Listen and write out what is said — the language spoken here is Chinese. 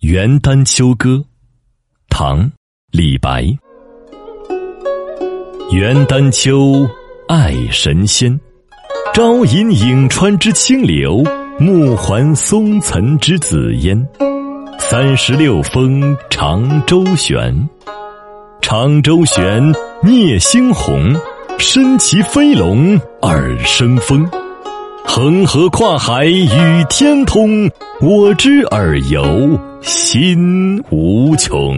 元丹秋歌，唐·李白。元丹秋，爱神仙。朝饮颍川之清流，暮还松岑之紫烟。三十六峰长洲悬，长洲悬，聂星鸿。身骑飞龙耳生风，横河跨海与天通。我知尔游心无穷。